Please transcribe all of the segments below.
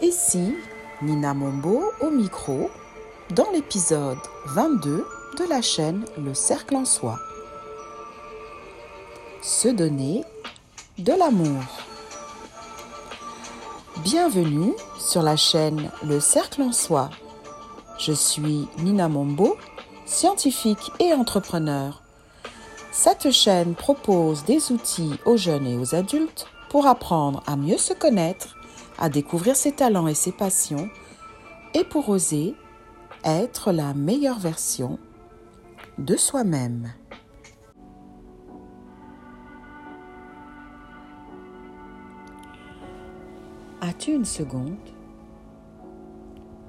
Ici Nina Mombo au micro dans l'épisode 22 de la chaîne Le Cercle en Soi. Se donner de l'amour. Bienvenue sur la chaîne Le Cercle en Soi. Je suis Nina Mombo, scientifique et entrepreneur. Cette chaîne propose des outils aux jeunes et aux adultes pour apprendre à mieux se connaître, à découvrir ses talents et ses passions, et pour oser être la meilleure version de soi-même. As-tu une seconde?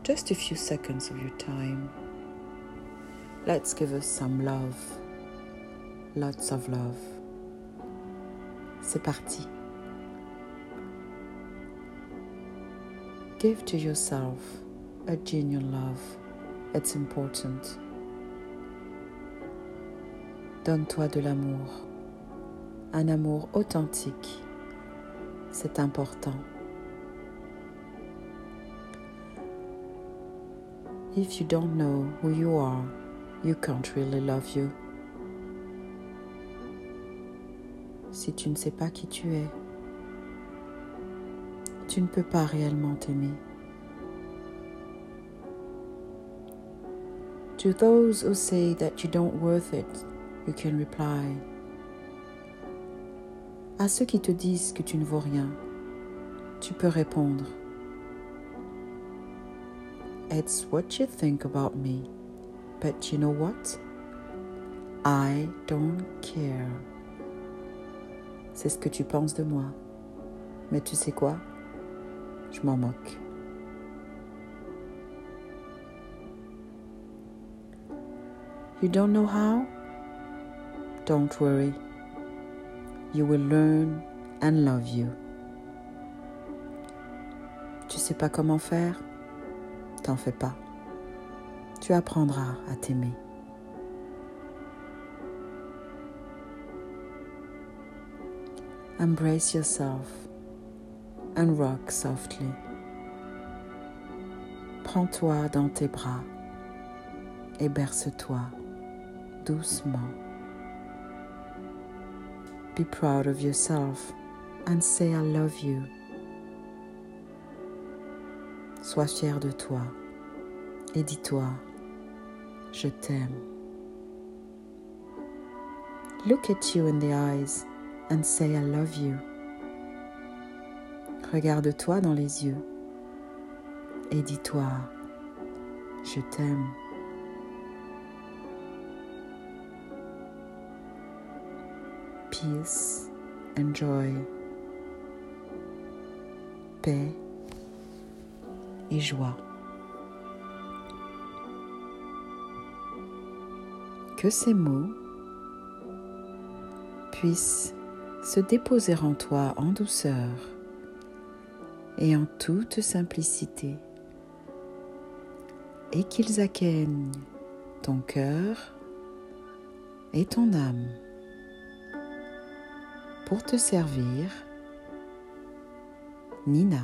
Just a few seconds of your time. Let's give us some love. Lots of love. C'est parti. Give to yourself a genuine love. It's important. Donne-toi de l'amour. Un amour authentique. C'est important. If you don't know who you are, you can't really love you. Si tu ne sais pas qui tu es, tu ne peux pas réellement t'aimer. To those who say that you don't worth it, you can reply. À ceux qui te disent que tu ne vaux rien, tu peux répondre. It's what you think about me, but you know what? I don't care. C'est ce que tu penses de moi. Mais tu sais quoi? Je m'en moque. You don't know how? Don't worry. You will learn and love you. Tu sais pas comment faire? T'en fais pas. Tu apprendras à t'aimer. Embrace yourself and rock softly. Prends-toi dans tes bras et berce-toi doucement. Be proud of yourself and say I love you. Sois fier de toi et dis-toi je t'aime. Look at you in the eyes and say I love you. Regarde-toi dans les yeux et dis-toi je t'aime. Peace and joy. Paix et joie. Que ces mots puissent se déposer en toi en douceur et en toute simplicité et qu'ils accueillent ton cœur et ton âme pour te servir, Nina.